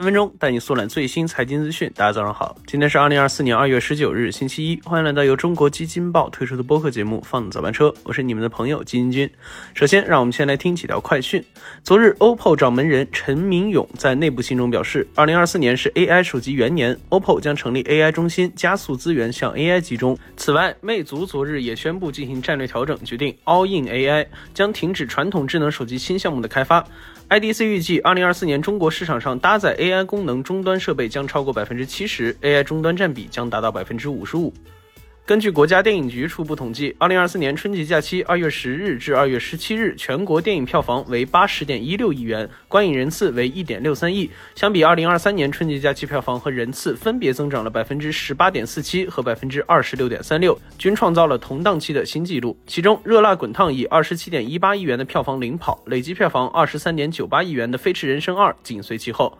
分分钟带你速览最新财经资讯。大家早上好，今天是二零二四年二月十九日，星期一。欢迎来到由中国基金报推出的播客节目《放早班车》，我是你们的朋友基金君。首先，让我们先来听几条快讯。昨日，OPPO 掌门人陈明勇在内部信中表示，二零二四年是 AI 手机元年，OPPO 将成立 AI 中心，加速资源向 AI 集中。此外，魅族昨日也宣布进行战略调整，决定 All in AI，将停止传统智能手机新项目的开发。IDC 预计，二零二四年中国市场上搭载 AI AI 功能终端设备将超过百分之七十，AI 终端占比将达到百分之五十五。根据国家电影局初步统计，二零二四年春节假期二月十日至二月十七日，全国电影票房为八十点一六亿元，观影人次为一点六三亿。相比二零二三年春节假期票房和人次分别增长了百分之十八点四七和百分之二十六点三六，均创造了同档期的新纪录。其中，《热辣滚烫》以二十七点一八亿元的票房领跑，累计票房二十三点九八亿元的《飞驰人生二》紧随其后。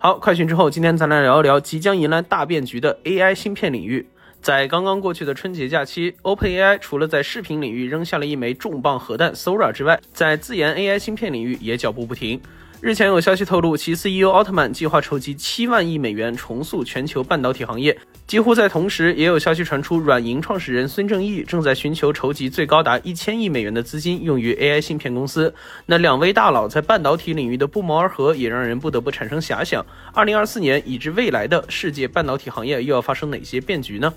好，快讯之后，今天咱来聊一聊即将迎来大变局的 AI 芯片领域。在刚刚过去的春节假期，OpenAI 除了在视频领域扔下了一枚重磅核弹 Sora 之外，在自研 AI 芯片领域也脚步不停。日前有消息透露，其 CEO 奥特曼计划筹集七万亿美元重塑全球半导体行业。几乎在同时，也有消息传出，软银创始人孙正义正在寻求筹集最高达一千亿美元的资金，用于 AI 芯片公司。那两位大佬在半导体领域的不谋而合，也让人不得不产生遐想：二零二四年以至未来的世界半导体行业又要发生哪些变局呢？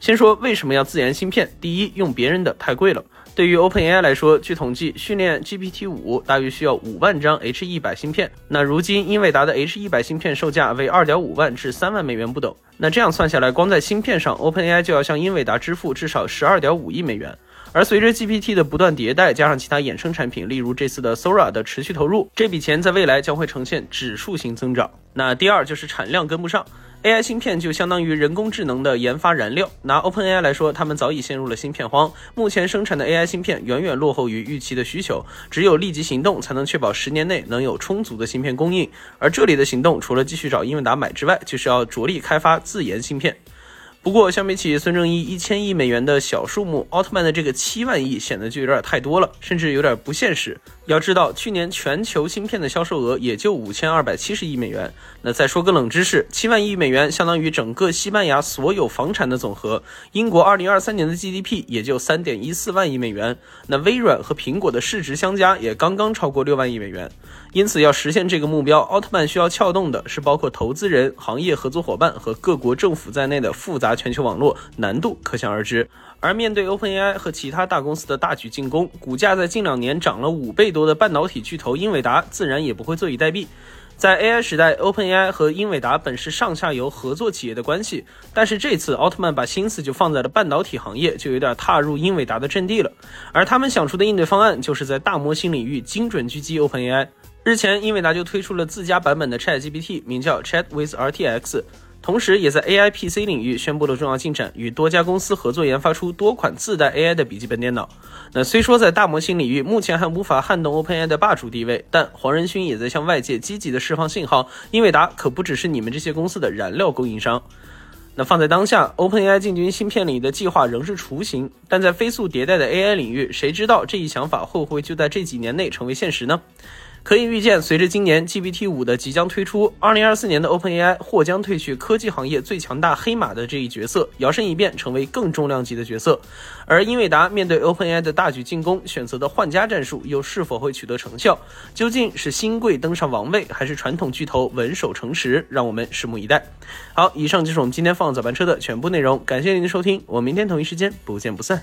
先说为什么要自研芯片？第一，用别人的太贵了。对于 OpenAI 来说，据统计，训练 GPT 五大约需要五万张 H 一百芯片。那如今英伟达的 H 一百芯片售价为二点五万至三万美元不等。那这样算下来，光在芯片上，OpenAI 就要向英伟达支付至少十二点五亿美元。而随着 GPT 的不断迭代，加上其他衍生产品，例如这次的 Sora 的持续投入，这笔钱在未来将会呈现指数型增长。那第二就是产量跟不上。AI 芯片就相当于人工智能的研发燃料。拿 OpenAI 来说，他们早已陷入了芯片荒，目前生产的 AI 芯片远远落后于预期的需求。只有立即行动，才能确保十年内能有充足的芯片供应。而这里的行动，除了继续找英伟达买之外，就是要着力开发自研芯片。不过，相比起孙正义一千亿美元的小数目，奥特曼的这个七万亿显得就有点太多了，甚至有点不现实。要知道，去年全球芯片的销售额也就五千二百七十亿美元。那再说个冷知识，七万亿美元相当于整个西班牙所有房产的总和。英国二零二三年的 GDP 也就三点一四万亿美元。那微软和苹果的市值相加也刚刚超过六万亿美元。因此，要实现这个目标，奥特曼需要撬动的是包括投资人、行业合作伙伴和各国政府在内的复杂全球网络，难度可想而知。而面对 OpenAI 和其他大公司的大举进攻，股价在近两年涨了五倍多多的半导体巨头英伟达，自然也不会坐以待毙。在 AI 时代，OpenAI 和英伟达本是上下游合作企业的关系，但是这次奥特曼把心思就放在了半导体行业，就有点踏入英伟达的阵地了。而他们想出的应对方案，就是在大模型领域精准狙击 OpenAI。日前，英伟达就推出了自家版本的 ChatGPT，名叫 Chat with RTX。同时，也在 AI PC 领域宣布了重要进展，与多家公司合作研发出多款自带 AI 的笔记本电脑。那虽说在大模型领域目前还无法撼动 OpenAI 的霸主地位，但黄仁勋也在向外界积极的释放信号，英伟达可不只是你们这些公司的燃料供应商。那放在当下，OpenAI 进军芯片领域的计划仍是雏形，但在飞速迭代的 AI 领域，谁知道这一想法会不会就在这几年内成为现实呢？可以预见，随着今年 GPT 五的即将推出，二零二四年的 OpenAI 或将褪去科技行业最强大黑马的这一角色，摇身一变成为更重量级的角色。而英伟达面对 OpenAI 的大举进攻，选择的换家战术又是否会取得成效？究竟是新贵登上王位，还是传统巨头稳守城池？让我们拭目以待。好，以上就是我们今天放早班车的全部内容，感谢您的收听，我们明天同一时间不见不散。